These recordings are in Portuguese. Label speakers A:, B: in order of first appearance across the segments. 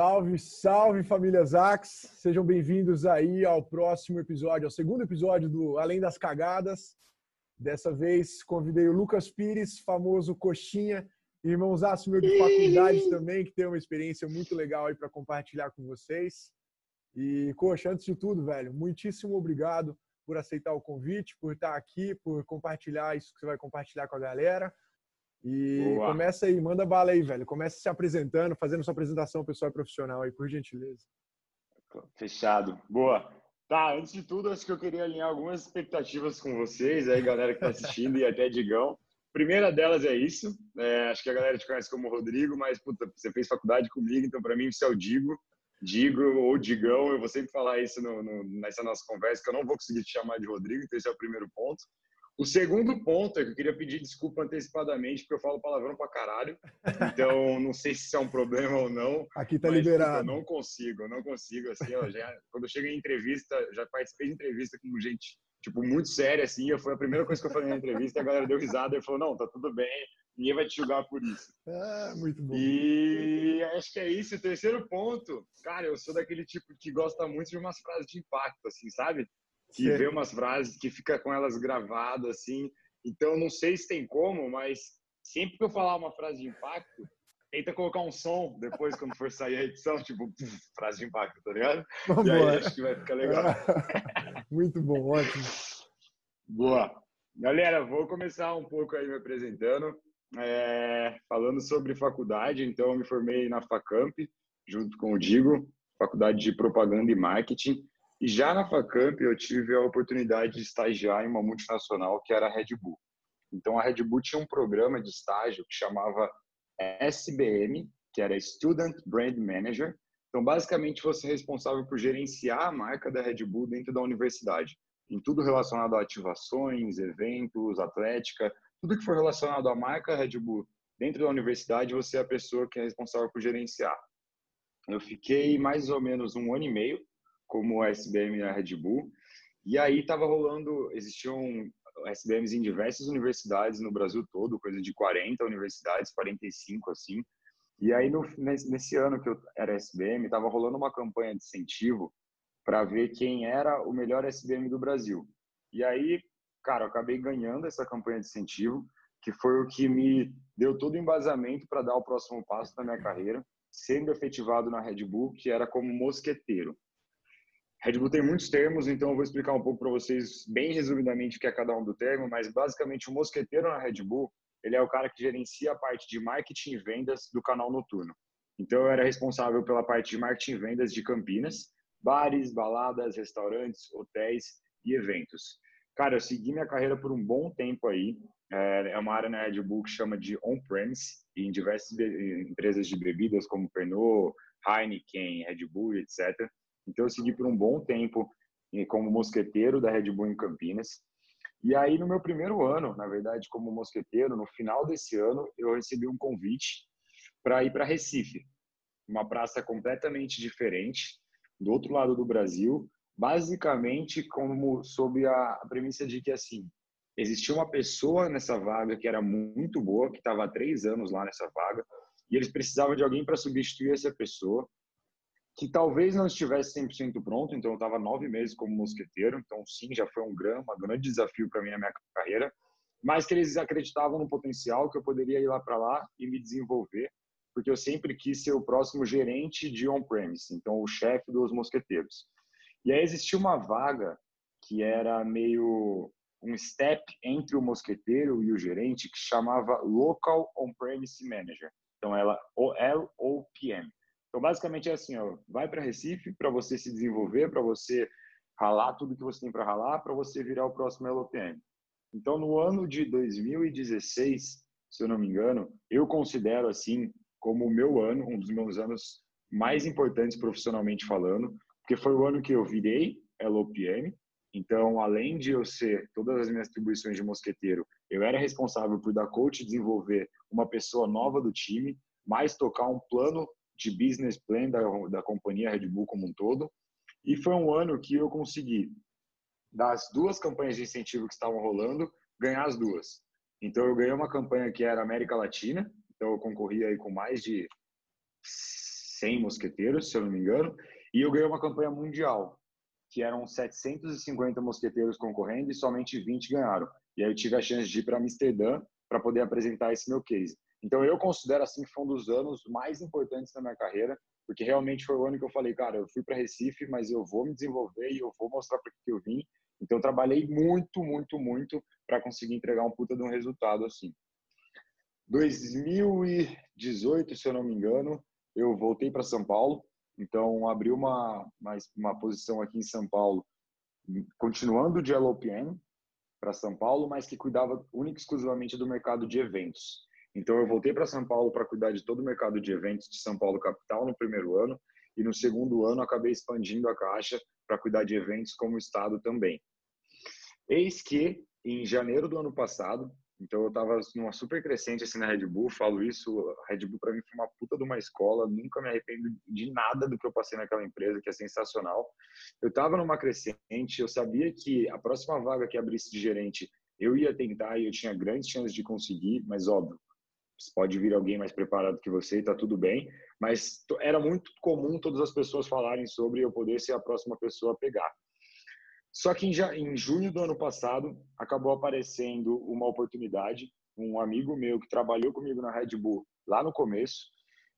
A: Salve, salve família Zax! Sejam bem-vindos aí ao próximo episódio, ao segundo episódio do Além das Cagadas. Dessa vez convidei o Lucas Pires, famoso Coxinha, irmãozaço meu de faculdade também, que tem uma experiência muito legal aí para compartilhar com vocês. E, Coxa, antes de tudo, velho, muitíssimo obrigado por aceitar o convite, por estar aqui, por compartilhar isso que você vai compartilhar com a galera. E Boa. começa aí, manda bala aí, velho. Começa se apresentando, fazendo sua apresentação pessoal e profissional aí, por gentileza.
B: Fechado. Boa. Tá, antes de tudo, acho que eu queria alinhar algumas expectativas com vocês, aí, galera que tá assistindo e até Digão. Primeira delas é isso. É, acho que a galera te conhece como Rodrigo, mas puta, você fez faculdade comigo, então para mim você é o Digo. Digo ou Digão, eu vou sempre falar isso no, no, nessa nossa conversa, que eu não vou conseguir te chamar de Rodrigo, então esse é o primeiro ponto. O segundo ponto é que eu queria pedir desculpa antecipadamente, porque eu falo palavrão pra caralho. Então, não sei se isso é um problema ou não.
A: Aqui tá mas, liberado.
B: Eu não consigo, eu não consigo. Assim, ó, já, quando eu chego em entrevista, já participei de entrevista com gente, tipo, muito séria, assim. Foi a primeira coisa que eu falei na entrevista, a galera deu risada e falou: não, tá tudo bem, ninguém vai te julgar por isso.
A: Ah, muito bom.
B: E acho que é isso. O terceiro ponto, cara, eu sou daquele tipo que gosta muito de umas frases de impacto, assim, sabe? Que vê umas frases que fica com elas gravadas assim. Então não sei se tem como, mas sempre que eu falar uma frase de impacto, tenta colocar um som depois quando for sair a edição, tipo frase de impacto, tá ligado? Vamos e aí acho que vai ficar legal.
A: Muito bom, ótimo.
B: Boa. Galera, vou começar um pouco aí me apresentando, é, falando sobre faculdade. Então, eu me formei na Facamp, junto com o Digo, Faculdade de Propaganda e Marketing. E já na Facamp eu tive a oportunidade de estagiar em uma multinacional que era a Red Bull. Então a Red Bull tinha um programa de estágio que chamava SBM, que era Student Brand Manager. Então basicamente você é responsável por gerenciar a marca da Red Bull dentro da universidade, em tudo relacionado a ativações, eventos, atlética, tudo que for relacionado à marca Red Bull dentro da universidade, você é a pessoa que é responsável por gerenciar. Eu fiquei mais ou menos um ano e meio como a SBM e a Red Bull. E aí estava rolando, existiam SBMs em diversas universidades no Brasil todo, coisa de 40 universidades, 45 assim. E aí no, nesse ano que eu era SBM, estava rolando uma campanha de incentivo para ver quem era o melhor SBM do Brasil. E aí, cara, eu acabei ganhando essa campanha de incentivo, que foi o que me deu todo o embasamento para dar o próximo passo da minha carreira, sendo efetivado na Red Bull, que era como mosqueteiro. Red Bull tem muitos termos, então eu vou explicar um pouco para vocês, bem resumidamente, o que é cada um do termo, mas basicamente o mosqueteiro na Red Bull, ele é o cara que gerencia a parte de marketing e vendas do canal noturno. Então eu era responsável pela parte de marketing e vendas de Campinas, bares, baladas, restaurantes, hotéis e eventos. Cara, eu segui minha carreira por um bom tempo aí. É, é uma área na Red Bull que chama de on-premise, em diversas empresas de bebidas como Pernod, Heineken, Red Bull, etc. Então eu segui por um bom tempo como mosqueteiro da Red Bull em Campinas. E aí no meu primeiro ano, na verdade, como mosqueteiro, no final desse ano, eu recebi um convite para ir para Recife, uma praça completamente diferente, do outro lado do Brasil, basicamente como sob a, a premissa de que assim existia uma pessoa nessa vaga que era muito boa, que estava há três anos lá nessa vaga, e eles precisavam de alguém para substituir essa pessoa que talvez não estivesse 100% pronto, então eu estava nove meses como mosqueteiro, então sim, já foi um grande, um grande desafio para mim na minha carreira, mas que eles acreditavam no potencial que eu poderia ir lá para lá e me desenvolver, porque eu sempre quis ser o próximo gerente de on-premise, então o chefe dos mosqueteiros. E aí existia uma vaga que era meio um step entre o mosqueteiro e o gerente que chamava Local On-Premise Manager. Então ela LOPM. Então, basicamente é assim, ó, vai para Recife para você se desenvolver, para você ralar tudo que você tem para ralar, para você virar o próximo LOPM. Então, no ano de 2016, se eu não me engano, eu considero assim como o meu ano, um dos meus anos mais importantes profissionalmente falando, porque foi o ano que eu virei LOPM. Então, além de eu ser todas as minhas atribuições de mosqueteiro, eu era responsável por dar coach e desenvolver uma pessoa nova do time, mais tocar um plano de business plan da, da companhia Red Bull como um todo. E foi um ano que eu consegui, das duas campanhas de incentivo que estavam rolando, ganhar as duas. Então, eu ganhei uma campanha que era América Latina, então eu concorri aí com mais de 100 mosqueteiros, se eu não me engano, e eu ganhei uma campanha mundial, que eram 750 mosqueteiros concorrendo e somente 20 ganharam. E aí eu tive a chance de ir para Amsterdã para poder apresentar esse meu case. Então eu considero assim que foi um dos anos mais importantes da minha carreira, porque realmente foi o ano que eu falei, cara, eu fui para Recife, mas eu vou me desenvolver e eu vou mostrar para que eu vim. Então eu trabalhei muito, muito, muito para conseguir entregar um puta de um resultado assim. 2018, se eu não me engano, eu voltei para São Paulo. Então abri uma, uma uma posição aqui em São Paulo, continuando de LOPM para São Paulo, mas que cuidava única e exclusivamente do mercado de eventos. Então eu voltei para São Paulo para cuidar de todo o mercado de eventos de São Paulo capital no primeiro ano e no segundo ano acabei expandindo a caixa para cuidar de eventos como estado também. Eis que em janeiro do ano passado, então eu estava numa super crescente assim na Red Bull, falo isso, a Red Bull para mim foi uma puta de uma escola, nunca me arrependo de nada do que eu passei naquela empresa, que é sensacional. Eu estava numa crescente, eu sabia que a próxima vaga que abrisse de gerente eu ia tentar e eu tinha grandes chances de conseguir, mas óbvio, pode vir alguém mais preparado que você e tá tudo bem, mas era muito comum todas as pessoas falarem sobre eu poder ser a próxima pessoa a pegar. Só que em, em junho do ano passado acabou aparecendo uma oportunidade, um amigo meu que trabalhou comigo na Red Bull lá no começo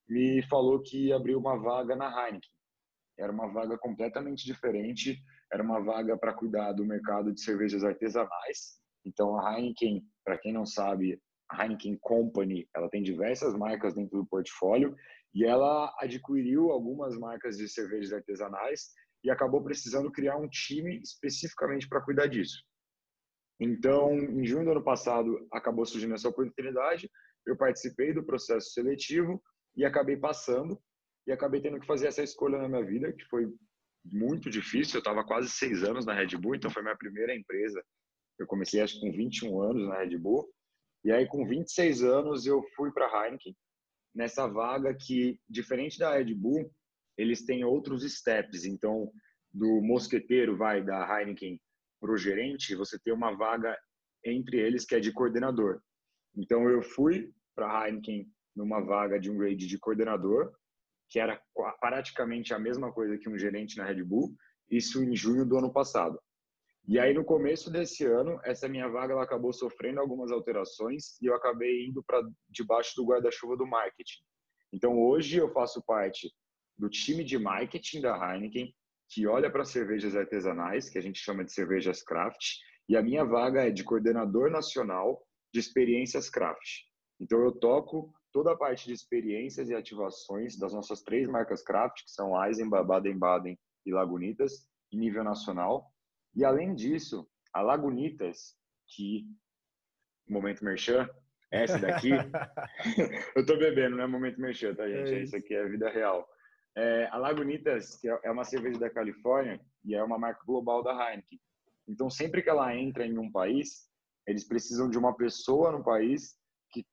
B: me falou que abriu uma vaga na Heineken. Era uma vaga completamente diferente, era uma vaga para cuidar do mercado de cervejas artesanais. Então a Heineken, para quem não sabe, Heineken Company, ela tem diversas marcas dentro do portfólio e ela adquiriu algumas marcas de cervejas artesanais e acabou precisando criar um time especificamente para cuidar disso. Então, em junho do ano passado, acabou surgindo essa oportunidade, eu participei do processo seletivo e acabei passando e acabei tendo que fazer essa escolha na minha vida, que foi muito difícil. Eu estava quase seis anos na Red Bull, então foi minha primeira empresa. Eu comecei acho com 21 anos na Red Bull e aí, com 26 anos, eu fui para a Heineken, nessa vaga que, diferente da Red Bull, eles têm outros steps. Então, do mosqueteiro, vai da Heineken para o gerente, você tem uma vaga entre eles que é de coordenador. Então, eu fui para a Heineken numa vaga de um grade de coordenador, que era praticamente a mesma coisa que um gerente na Red Bull, isso em junho do ano passado. E aí, no começo desse ano, essa minha vaga ela acabou sofrendo algumas alterações e eu acabei indo para debaixo do guarda-chuva do marketing. Então, hoje eu faço parte do time de marketing da Heineken, que olha para cervejas artesanais, que a gente chama de cervejas craft, e a minha vaga é de coordenador nacional de experiências craft. Então, eu toco toda a parte de experiências e ativações das nossas três marcas craft, que são Eisenbach, Baden-Baden e Lagunitas, em nível nacional. E além disso, a Lagunitas, que momento merchan, essa daqui, eu tô bebendo, não é momento merchan, tá gente? É isso. aqui é vida real. É, a Lagunitas, que é uma cerveja da Califórnia e é uma marca global da Heineken. Então, sempre que ela entra em um país, eles precisam de uma pessoa no país que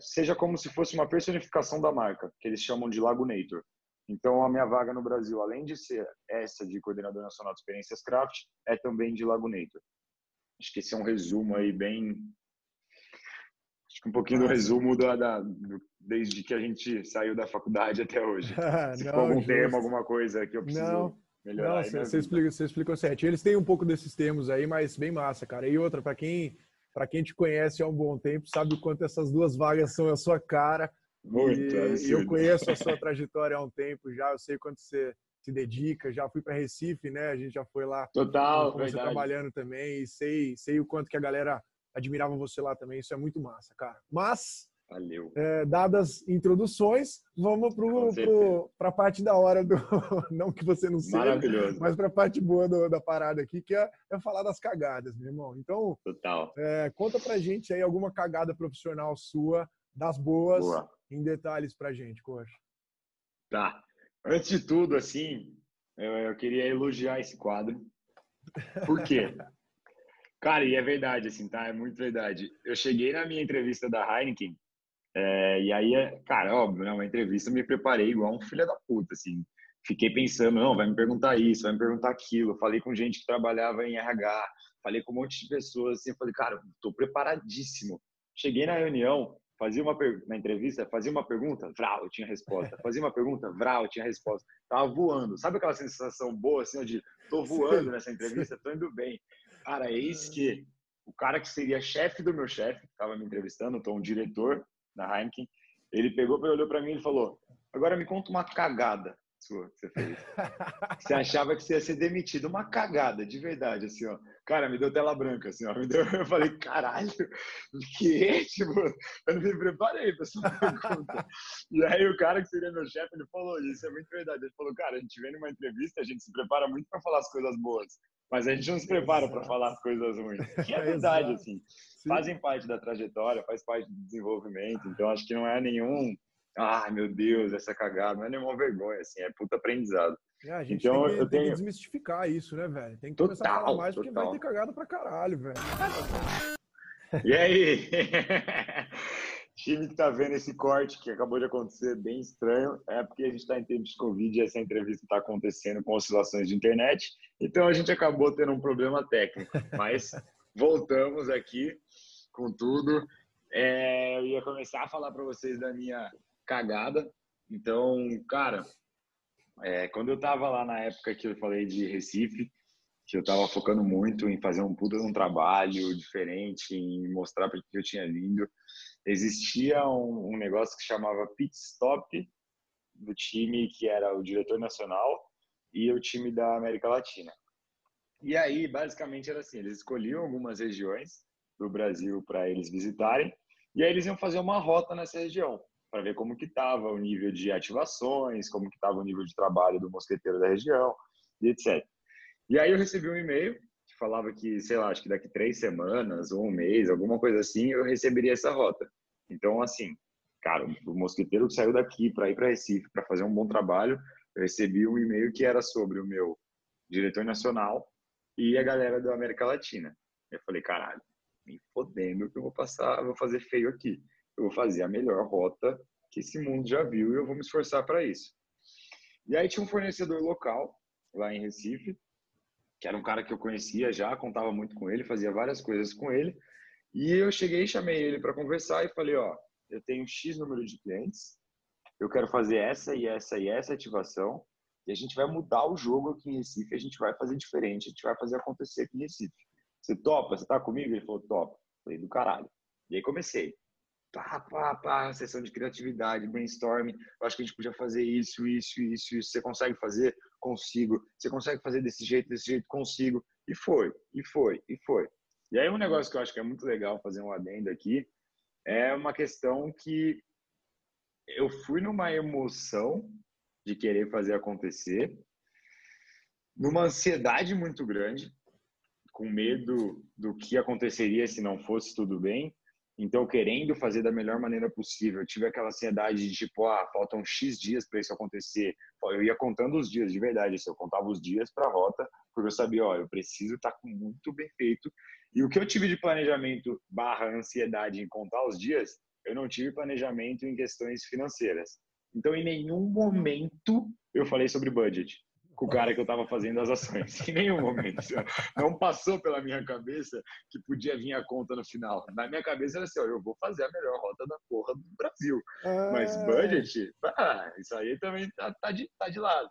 B: seja como se fosse uma personificação da marca, que eles chamam de Lagunator. Então, a minha vaga no Brasil, além de ser essa de coordenador nacional de experiências craft, é também de Lagunator. Acho que esse é um resumo aí bem. Acho que um pouquinho do resumo da, da do, desde que a gente saiu da faculdade até hoje. Se não, algum justo. tema, alguma coisa que eu preciso não, melhorar.
A: Não, você, explicou, você explicou certo. Eles têm um pouco desses termos aí, mas bem massa, cara. E outra, para quem para quem te conhece há um bom tempo, sabe o quanto essas duas vagas são a sua cara. Muito, e, eu conheço a sua trajetória há um tempo já, eu sei quanto você se dedica, já fui para Recife, né? A gente já foi lá.
B: Total,
A: você trabalhando também e sei, sei o quanto que a galera admirava você lá também, isso é muito massa, cara. Mas
B: Valeu.
A: É, dadas introduções, vamos para a parte da hora do. Não que você não seja,
B: Maravilhoso.
A: mas para a parte boa do, da parada aqui, que é, é, falar das cagadas, meu irmão. Então,
B: Total.
A: É, conta pra gente aí alguma cagada profissional sua, das boas, Boa em detalhes para a gente, Coxa.
B: Tá. Antes de tudo, assim, eu, eu queria elogiar esse quadro. Por quê? Cara, e é verdade, assim, tá? É muito verdade. Eu cheguei na minha entrevista da Heineken, é, e aí, é, cara, óbvio, né? Uma entrevista eu me preparei igual um filho da puta, assim. Fiquei pensando, não, vai me perguntar isso, vai me perguntar aquilo. Falei com gente que trabalhava em RH, falei com um monte de pessoas, assim. Eu falei, cara, tô preparadíssimo. Cheguei na reunião, fazia uma per... na entrevista, fazia uma pergunta, vral, tinha resposta. Fazia uma pergunta, vral, tinha resposta. Tava voando. Sabe aquela sensação boa assim, de tô voando nessa entrevista, tô indo bem. Cara, eis que o cara que seria chefe do meu chefe, que estava me entrevistando, tô um diretor da Heineken, ele pegou, olhou para mim e falou: "Agora me conta uma cagada sua que você fez. Você achava que você ia ser demitido. Uma cagada, de verdade, assim, ó. Cara, me deu tela branca, assim, ó. Me deu... Eu falei, caralho, que? Tipo, eu não me preparei pra essa pergunta. E aí o cara que seria meu chefe, ele falou, isso é muito verdade. Ele falou, cara, a gente vem numa entrevista, a gente se prepara muito para falar as coisas boas. Mas a gente não se prepara para falar as coisas ruins. Que é verdade, assim. Fazem parte da trajetória, faz parte do desenvolvimento. Então, acho que não é nenhum ah, meu Deus, essa cagada, não é nenhuma vergonha, assim, é puta aprendizado.
A: É, a gente então, tem, que, eu tenho... que desmistificar isso, né, velho? Tem que total, começar a falar mais, total. porque vai ter cagada pra caralho, velho.
B: E aí? time que tá vendo esse corte que acabou de acontecer, bem estranho, é porque a gente está em tempo de Covid e essa entrevista está acontecendo com oscilações de internet, então a gente acabou tendo um problema técnico. Mas voltamos aqui com tudo. É, eu ia começar a falar para vocês da minha cagada. Então, cara, é, quando eu tava lá na época que eu falei de Recife, que eu tava focando muito em fazer um puta de um trabalho diferente, em mostrar para que eu tinha vindo, existia um, um negócio que chamava pit stop do time que era o diretor nacional e o time da América Latina. E aí, basicamente, era assim: eles escolhiam algumas regiões do Brasil para eles visitarem, e aí eles iam fazer uma rota nessa região para ver como que estava o nível de ativações, como que estava o nível de trabalho do mosqueteiro da região e etc. E aí eu recebi um e-mail que falava que, sei lá, acho que daqui três semanas ou um mês, alguma coisa assim, eu receberia essa rota. Então, assim, cara, o mosqueteiro que saiu daqui para ir para Recife para fazer um bom trabalho, eu recebi um e-mail que era sobre o meu diretor nacional e a galera da América Latina. Eu falei, caralho, me fodendo que eu vou passar, vou fazer feio aqui eu vou fazer a melhor rota que esse mundo já viu e eu vou me esforçar para isso. E aí tinha um fornecedor local lá em Recife, que era um cara que eu conhecia já, contava muito com ele, fazia várias coisas com ele. E eu cheguei, chamei ele para conversar e falei, ó, eu tenho X número de clientes, eu quero fazer essa e essa e essa ativação, e a gente vai mudar o jogo aqui em Recife, a gente vai fazer diferente, a gente vai fazer acontecer aqui em Recife. Você topa? Você tá comigo? Ele falou, topa. Falei, do caralho. E aí comecei pá, pá, pá, sessão de criatividade, brainstorming. Eu acho que a gente podia fazer isso, isso, isso, isso. Você consegue fazer? Consigo. Você consegue fazer desse jeito, desse jeito? Consigo. E foi, e foi, e foi. E aí um negócio que eu acho que é muito legal fazer um adendo aqui é uma questão que eu fui numa emoção de querer fazer acontecer, numa ansiedade muito grande, com medo do que aconteceria se não fosse tudo bem, então, querendo fazer da melhor maneira possível, tive aquela ansiedade de tipo, ah, faltam X dias para isso acontecer. Eu ia contando os dias, de verdade, assim, eu contava os dias para a rota, porque eu sabia, ó, eu preciso estar tá com muito bem feito. E o que eu tive de planejamento barra ansiedade em contar os dias, eu não tive planejamento em questões financeiras. Então, em nenhum momento eu falei sobre budget com o cara que eu estava fazendo as ações. Em nenhum momento. Não passou pela minha cabeça que podia vir a conta no final. Na minha cabeça era assim, ó, eu vou fazer a melhor rota da porra do Brasil. Mas ah. budget, ah, isso aí também tá, tá, de, tá de lado.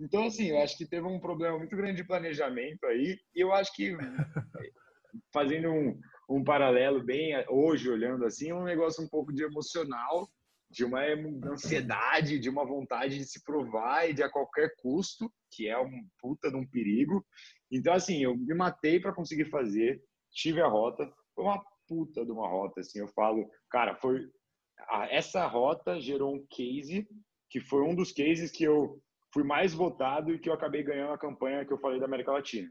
B: Então, assim, eu acho que teve um problema muito grande de planejamento aí. E eu acho que, fazendo um, um paralelo bem hoje, olhando assim, é um negócio um pouco de emocional de uma ansiedade, de uma vontade de se provar e de a qualquer custo, que é um puta de um perigo. Então, assim, eu me matei para conseguir fazer, tive a rota, foi uma puta de uma rota, assim, eu falo, cara, foi essa rota gerou um case que foi um dos cases que eu fui mais votado e que eu acabei ganhando a campanha que eu falei da América Latina.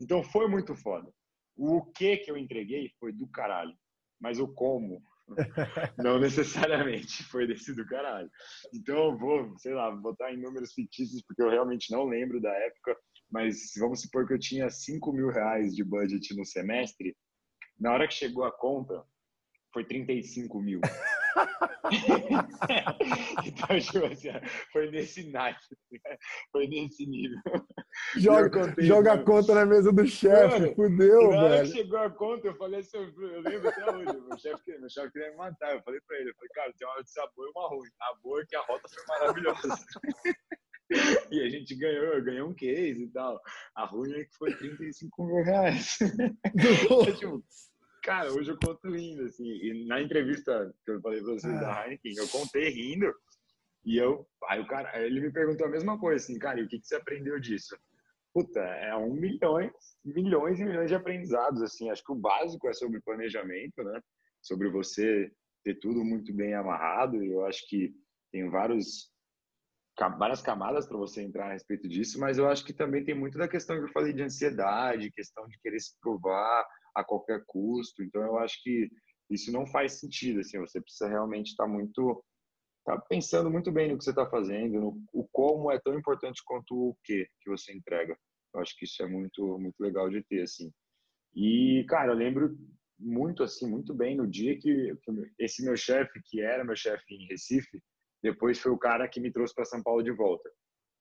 B: Então foi muito foda. O que que eu entreguei foi do caralho, mas o como não necessariamente foi desse do caralho. Então eu vou, sei lá, botar em números fictícios, porque eu realmente não lembro da época, mas vamos supor que eu tinha 5 mil reais de budget no semestre. Na hora que chegou a conta, foi 35 mil. então, tipo assim, foi nesse naipe, foi nesse nível.
A: Joga, joga a conta na mesa do chefe, fudeu,
B: na
A: velho.
B: que chegou a conta, eu falei assim, eu lembro até hoje, meu chefe, meu chefe queria me matar, eu falei pra ele, eu falei, cara, tem uma de sabor e uma ruim. A boa é que a rota foi maravilhosa. e a gente ganhou, ganhou um case e tal. A ruim é que foi 35 mil reais. tipo, cara, hoje eu conto rindo, assim. E na entrevista que eu falei pra vocês da ah. Heineken, eu contei rindo. E eu, aí o cara, ele me perguntou a mesma coisa, assim, cara, e o que, que você aprendeu disso? Puta, é um milhões, milhões e milhões de aprendizados, assim. Acho que o básico é sobre planejamento, né? Sobre você ter tudo muito bem amarrado. E eu acho que tem vários várias camadas para você entrar a respeito disso, mas eu acho que também tem muito da questão que eu falei de ansiedade, questão de querer se provar a qualquer custo. Então eu acho que isso não faz sentido, assim, você precisa realmente estar tá muito tá pensando muito bem no que você está fazendo, no o como é tão importante quanto o que que você entrega. Eu acho que isso é muito muito legal de ter assim. E cara, eu lembro muito assim, muito bem no dia que, que esse meu chefe, que era meu chefe em Recife, depois foi o cara que me trouxe para São Paulo de volta,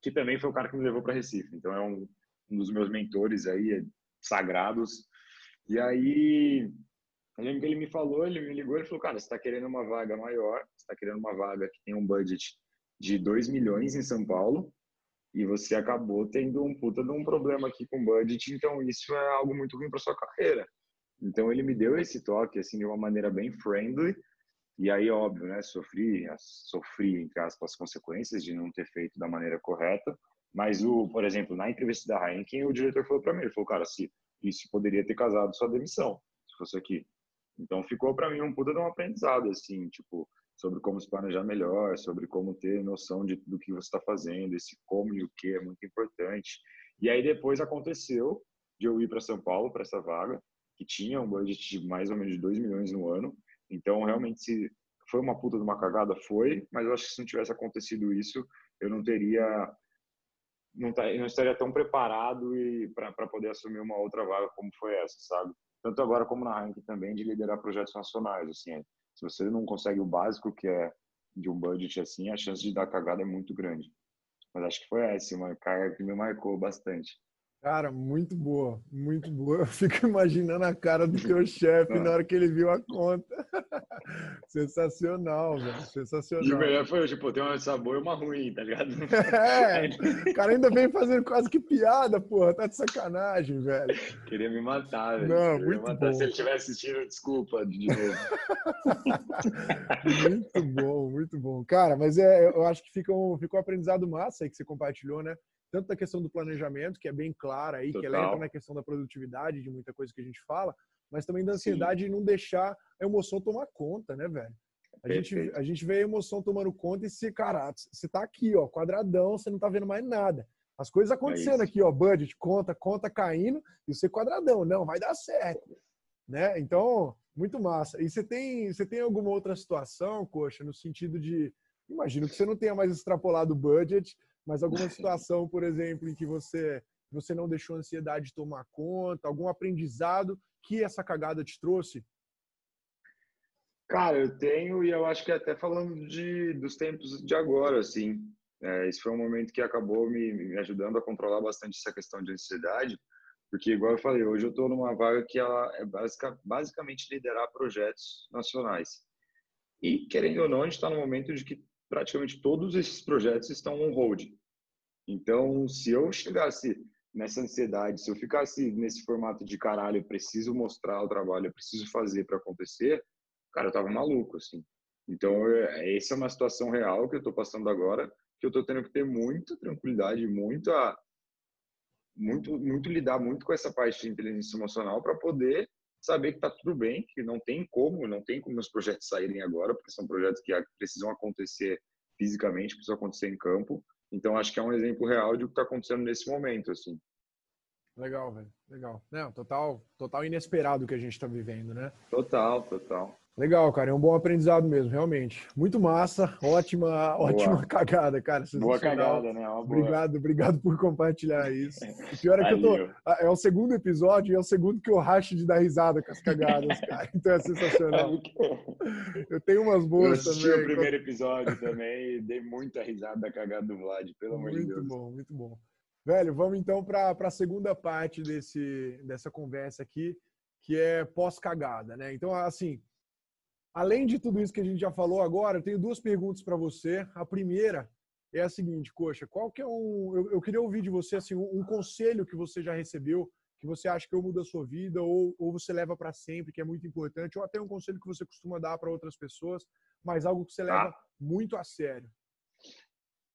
B: que também foi o cara que me levou para Recife. Então é um, um, dos meus mentores aí, é sagrados. E aí, eu lembro que ele me falou, ele me ligou, ele falou, cara, você está querendo uma vaga maior, está querendo uma vaga que tem um budget de 2 milhões em São Paulo, e você acabou tendo um puta de um problema aqui com budget, então isso é algo muito ruim para sua carreira. Então ele me deu esse toque assim de uma maneira bem friendly e aí, óbvio, né, sofri, sofri, entre aspas, as consequências de não ter feito da maneira correta. Mas, o, por exemplo, na entrevista da Heineken, o diretor falou para mim, ele falou, cara, se isso poderia ter casado sua demissão, se fosse aqui. Então, ficou para mim um puta de um aprendizado, assim, tipo, sobre como se planejar melhor, sobre como ter noção de, do que você está fazendo, esse como e o que é muito importante. E aí, depois aconteceu de eu ir para São Paulo, para essa vaga, que tinha um budget de mais ou menos de 2 milhões no ano, então, realmente, se foi uma puta de uma cagada, foi, mas eu acho que se não tivesse acontecido isso, eu não teria. Não, tá, não estaria tão preparado para poder assumir uma outra vaga como foi essa, sabe? Tanto agora como na Heineken também, de liderar projetos nacionais. Assim, se você não consegue o básico, que é de um budget assim, a chance de dar cagada é muito grande. Mas acho que foi essa, uma carga que me marcou bastante.
A: Cara, muito boa, muito boa. Eu fico imaginando a cara do teu chefe na hora que ele viu a conta. Sensacional, velho. Sensacional. E
B: o melhor foi, tipo, tem uma sabor e uma ruim, tá ligado?
A: É, o cara ainda vem fazendo quase que piada, porra. Tá de sacanagem, velho.
B: Queria me matar, velho.
A: Não, Queria muito
B: matar.
A: bom.
B: Se ele estiver assistindo, desculpa de novo.
A: muito bom, muito bom. Cara, mas é, eu acho que fica um, fica um aprendizado massa aí que você compartilhou, né? Tanto da questão do planejamento, que é bem clara aí, Total. que ela entra na questão da produtividade, de muita coisa que a gente fala, mas também da ansiedade Sim. de não deixar a emoção tomar conta, né, velho? A gente, a gente vê a emoção tomando conta e se, cara, você tá aqui, ó, quadradão, você não tá vendo mais nada. As coisas é acontecendo é aqui, ó, budget, conta, conta caindo, e você quadradão, não, vai dar certo, né? Então, muito massa. E você tem, você tem alguma outra situação, coxa, no sentido de, imagino que você não tenha mais extrapolado o budget, mas alguma situação, por exemplo, em que você você não deixou a ansiedade tomar conta, algum aprendizado que essa cagada te trouxe?
B: Cara, eu tenho e eu acho que até falando de dos tempos de agora, assim, é, esse foi um momento que acabou me, me, ajudando a controlar bastante essa questão de ansiedade, porque igual eu falei, hoje eu estou numa vaga que ela é basic, basicamente liderar projetos nacionais. E querendo ou não, a gente está no momento de que praticamente todos esses projetos estão on hold. Então, se eu chegasse nessa ansiedade, se eu ficasse nesse formato de caralho, eu preciso mostrar o trabalho, eu preciso fazer para acontecer, cara, eu tava maluco, assim. Então, é, essa é uma situação real que eu tô passando agora, que eu tô tendo que ter muita tranquilidade, muita muito muito lidar muito com essa parte de inteligência emocional para poder saber que tá tudo bem, que não tem como, não tem como os projetos saírem agora, porque são projetos que precisam acontecer fisicamente, precisam acontecer em campo, então, acho que é um exemplo real de o que está acontecendo nesse momento, assim.
A: Legal, velho. Legal. Não, total, total inesperado que a gente está vivendo, né?
B: Total, total.
A: Legal, cara. É um bom aprendizado mesmo, realmente. Muito massa. Ótima, ótima cagada, cara.
B: Boa cagada, né?
A: Obrigado, obrigado por compartilhar isso. O pior é que eu tô. É o segundo episódio e é o segundo que eu racho de dar risada com as cagadas, cara. Então é sensacional. Eu tenho umas boas
B: eu
A: também.
B: Eu o primeiro episódio também e dei muita risada da cagada do Vlad, pelo amor
A: de
B: Deus.
A: Muito bom, muito bom. Velho, vamos então para a segunda parte desse, dessa conversa aqui, que é pós-cagada, né? Então, assim Além de tudo isso que a gente já falou agora, eu tenho duas perguntas para você. A primeira é a seguinte, Coxa, qual que é um... Eu, eu queria ouvir de você assim, um, um, conselho que você já recebeu, que você acha que muda a sua vida, ou, ou você leva para sempre, que é muito importante, ou até um conselho que você costuma dar para outras pessoas, mas algo que você tá. leva muito a sério.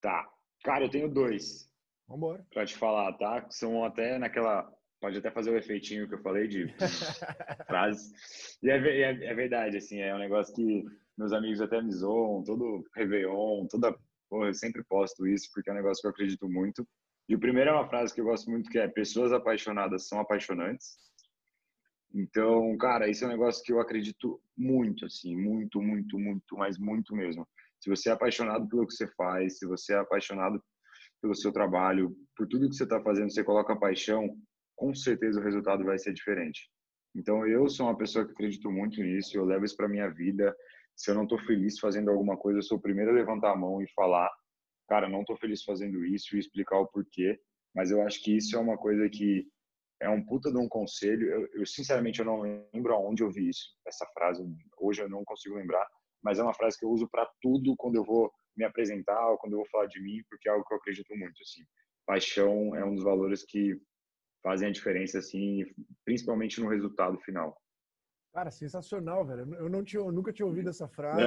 B: Tá. Cara, eu tenho dois.
A: Vamos embora.
B: Para te falar, tá? São até naquela Pode até fazer o efeitinho que eu falei de frases. E é, é, é, verdade, assim, é um negócio que meus amigos até me zoam, todo Réveillon, toda. Pô, eu sempre posto isso porque é um negócio que eu acredito muito. E o primeiro é uma frase que eu gosto muito que é: pessoas apaixonadas são apaixonantes. Então, cara, isso é um negócio que eu acredito muito, assim, muito, muito, muito, mas muito mesmo. Se você é apaixonado pelo que você faz, se você é apaixonado pelo seu trabalho, por tudo que você está fazendo, você coloca paixão, com certeza o resultado vai ser diferente. Então eu sou uma pessoa que acredito muito nisso, eu levo isso para minha vida. Se eu não estou feliz fazendo alguma coisa, eu sou o primeiro a levantar a mão e falar, cara, não estou feliz fazendo isso e explicar o porquê. Mas eu acho que isso é uma coisa que é um puta de um conselho. Eu, eu sinceramente eu não lembro aonde eu vi isso, essa frase. Hoje eu não consigo lembrar, mas é uma frase que eu uso para tudo quando eu vou me apresentar ou quando eu vou falar de mim, porque é algo que eu acredito muito assim. Paixão é um dos valores que fazem a diferença, assim, principalmente no resultado final.
A: Cara, sensacional, velho. Eu não tinha, eu nunca tinha ouvido essa frase.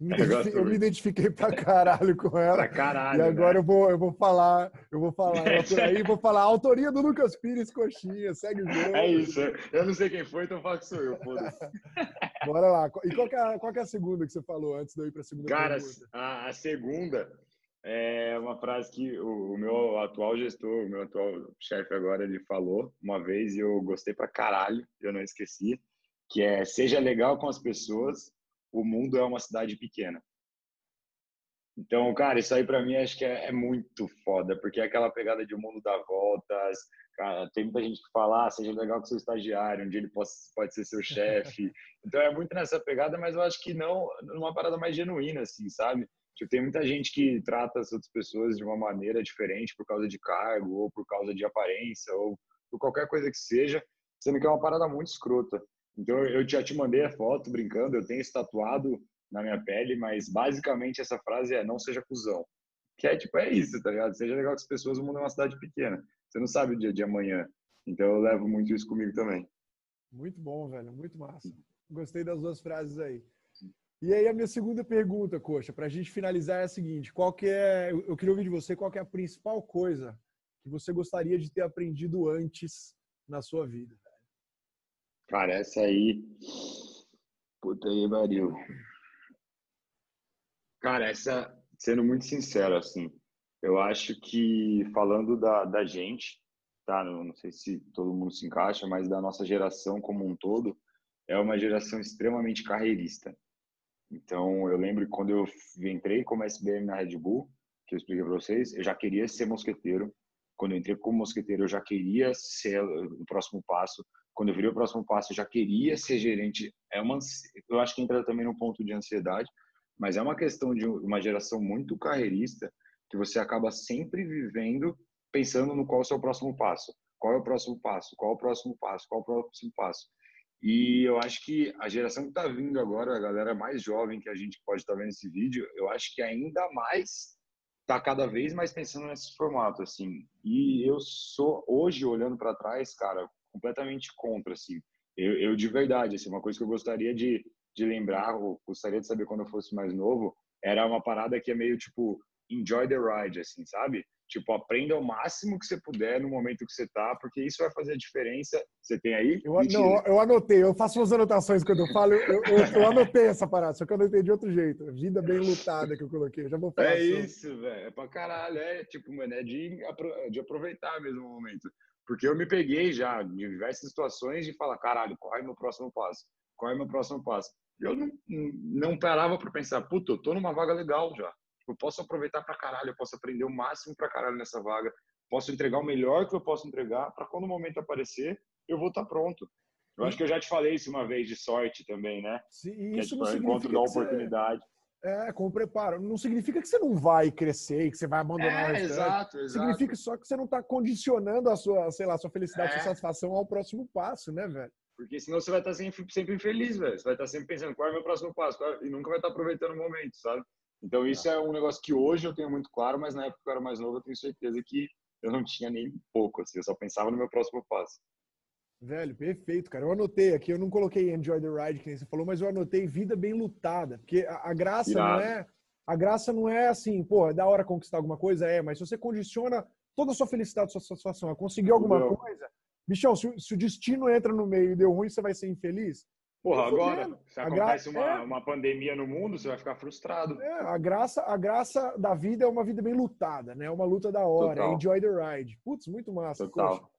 A: me eu, me identifiquei pra caralho com ela.
B: Pra caralho.
A: E agora né? eu, vou, eu vou falar, eu vou falar por aí, vou falar a autoria do Lucas Pires Coxinha, segue o jogo.
B: É isso. Eu não sei quem foi, então fala que sou eu, foda-se.
A: Bora lá. E qual é, qual é a segunda que você falou antes de eu ir pra segunda
B: Cara, a, a segunda é uma frase que o, o, meu atual gestor, o meu atual chefe agora, ele falou uma vez e eu gostei pra caralho, eu não esqueci, que é seja legal com as pessoas, o mundo é uma cidade pequena. Então, cara, isso aí para mim acho que é, é, muito foda, porque é aquela pegada de o mundo dá voltas, cara, tem muita gente que fala, ah, seja legal com seu estagiário, um dia ele pode, pode ser seu chefe. Então é muito nessa pegada, mas eu acho que não numa parada mais genuína, assim, sabe? Tipo, tem muita gente que trata as outras pessoas de uma maneira diferente por causa de cargo, ou por causa de aparência, ou por qualquer coisa que seja, sendo que é uma parada muito escrota. Então, eu já te mandei a foto brincando, eu tenho isso tatuado na minha pele, mas basicamente essa frase é: não seja cuzão. Que é tipo, é isso, tá ligado? Seja legal com as pessoas, o mundo é uma cidade pequena. Você não sabe o dia de amanhã. Então, eu levo muito isso comigo também.
A: Muito bom, velho. Muito massa. Gostei das duas frases aí. E aí a minha segunda pergunta, Coxa, para a gente finalizar é a seguinte: qual que é? Eu queria ouvir de você qual que é a principal coisa que você gostaria de ter aprendido antes na sua vida.
B: Cara, essa aí, puta aí, Baril. Cara, essa, sendo muito sincero, assim, eu acho que falando da, da gente, tá? Não, não sei se todo mundo se encaixa, mas da nossa geração como um todo, é uma geração extremamente carreirista. Então, eu lembro que quando eu entrei como SBM na Red Bull, que eu expliquei para vocês, eu já queria ser mosqueteiro. Quando eu entrei como mosqueteiro, eu já queria ser o próximo passo. Quando eu virei o próximo passo, eu já queria ser gerente. É uma, eu acho que entra também no ponto de ansiedade, mas é uma questão de uma geração muito carreirista que você acaba sempre vivendo pensando no qual é o seu próximo passo. Qual é o próximo passo? Qual é o próximo passo? Qual é o próximo passo? E eu acho que a geração que está vindo agora, a galera mais jovem que a gente pode estar tá vendo esse vídeo, eu acho que ainda mais está cada vez mais pensando nesse formato, assim. E eu sou, hoje, olhando para trás, cara, completamente contra, assim. Eu, eu, de verdade, assim, uma coisa que eu gostaria de, de lembrar, ou gostaria de saber quando eu fosse mais novo, era uma parada que é meio tipo, enjoy the ride, assim, sabe? Tipo, aprenda o máximo que você puder no momento que você tá, porque isso vai fazer a diferença. Você tem aí?
A: Eu, não, eu anotei, eu faço umas anotações quando eu falo, eu, eu, eu, anotei essa parada, só que eu anotei de outro jeito. Vida bem lutada que eu coloquei, já vou falar.
B: É sobre. isso, velho, é pra caralho, é tipo, mano, é de, de aproveitar mesmo o momento. Porque eu me peguei já em diversas situações de falar, caralho, qual é o meu próximo passo? qual é o meu próximo passo? Eu não, não parava para pensar, puta, eu tô numa vaga legal já. Eu posso aproveitar para caralho, eu posso aprender o máximo para caralho nessa vaga, posso entregar o melhor que eu posso entregar para quando o momento aparecer, eu vou estar tá pronto. Eu acho que eu já te falei isso uma vez de sorte também, né?
A: Sim, é isso
B: é,
A: tipo, não
B: da oportunidade.
A: Você, é, com preparo. Não significa que você não vai crescer e que você vai abandonar
B: é, o Exato, exato.
A: Significa só que você não está condicionando a sua, sei lá, a sua felicidade, é. sua satisfação ao próximo passo, né, velho?
B: Porque senão você vai estar sempre, sempre infeliz, velho. Você vai estar sempre pensando qual é o meu próximo passo e nunca vai estar aproveitando o momento, sabe? Então isso é um negócio que hoje eu tenho muito claro, mas na época que eu era mais novo eu tenho certeza que eu não tinha nem pouco, assim, eu só pensava no meu próximo passo.
A: Velho, perfeito, cara. Eu anotei aqui, eu não coloquei Enjoy the Ride, que nem você falou, mas eu anotei vida bem lutada. Porque a, a graça Irado. não é. A graça não é assim, pô, é da hora conquistar alguma coisa, é, mas se você condiciona toda a sua felicidade, sua satisfação a conseguir alguma coisa, bichão, se, se, o destino entra no meio e deu ruim, você vai ser infeliz?
B: Porra, agora, se acontece uma, é... uma pandemia no mundo, você vai ficar frustrado.
A: É, a graça, a graça da vida é uma vida bem lutada, né? É uma luta da hora, é enjoy the ride. Putz, muito massa.
B: Total.
A: Poxa,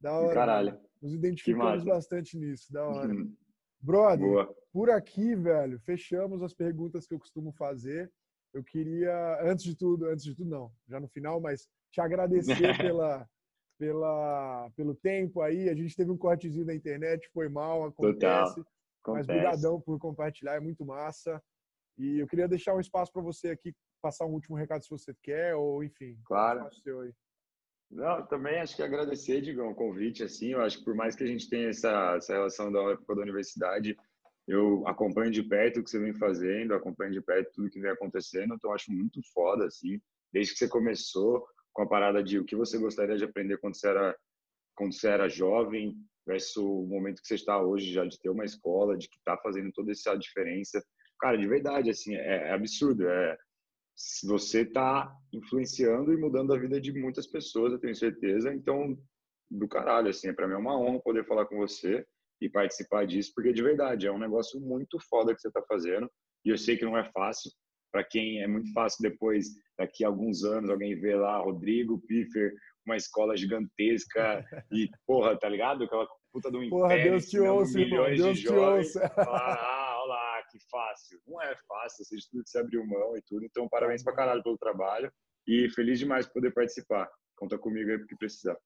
A: da hora.
B: Caralho.
A: Nos identificamos bastante nisso, da hora. Uhum. Brother, Boa. por aqui, velho, fechamos as perguntas que eu costumo fazer. Eu queria, antes de tudo, antes de tudo não, já no final, mas te agradecer pela, pela, pelo tempo aí. A gente teve um cortezinho da internet, foi mal, acontece. Total. Mas brigadão por compartilhar, é muito massa. E eu queria deixar um espaço para você aqui passar um último recado se você quer, ou enfim.
B: Claro. Não, também acho que agradecer, Digão, o convite, assim, eu acho que por mais que a gente tenha essa, essa relação da época da universidade, eu acompanho de perto o que você vem fazendo, acompanho de perto tudo que vem acontecendo, então acho muito foda, assim, desde que você começou com a parada de o que você gostaria de aprender quando você era, quando você era jovem, versus o momento que você está hoje já de ter uma escola, de que está fazendo toda essa diferença. Cara, de verdade, assim, é, é absurdo. É, você está influenciando e mudando a vida de muitas pessoas, eu tenho certeza. Então, do caralho, assim, para mim é uma honra poder falar com você e participar disso, porque de verdade é um negócio muito foda que você está fazendo. E eu sei que não é fácil. Para quem é muito fácil depois, daqui a alguns anos, alguém vê lá Rodrigo Piffer uma escola gigantesca e, porra, tá ligado? Aquela puta do
A: porra, império, Deus te ouça, milhões
B: Deus
A: de jovens.
B: Ah, olha lá, que fácil. Não é fácil, você de tudo que você abriu mão e tudo. Então, parabéns pra caralho pelo trabalho e feliz demais por poder participar. Conta comigo aí porque precisar.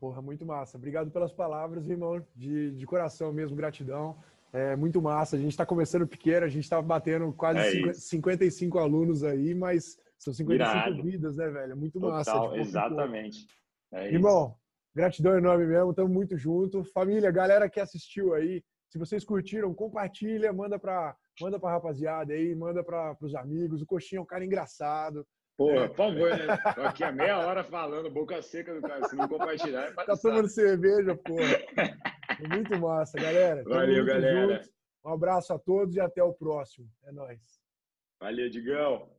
A: Porra, muito massa. Obrigado pelas palavras, irmão. De, de coração mesmo, gratidão. É muito massa. A gente está começando pequeno, a gente está batendo quase é 55 alunos aí, mas são 55 Irado. vidas, né, velho? Muito Total, massa. Tipo,
B: exatamente. É
A: Irmão, gratidão enorme mesmo, estamos muito juntos. Família, galera que assistiu aí, se vocês curtiram, compartilha, manda para manda pra rapaziada aí, manda para os amigos. O Coxinha é um cara engraçado.
B: Porra, por favor, né? Tô aqui há meia hora falando, boca seca do cara. Se não compartilhar, é
A: Tá tomando cerveja, porra. Muito massa, galera.
B: Valeu, galera.
A: Um abraço a todos e até o próximo. É nóis.
B: Valeu, Digão.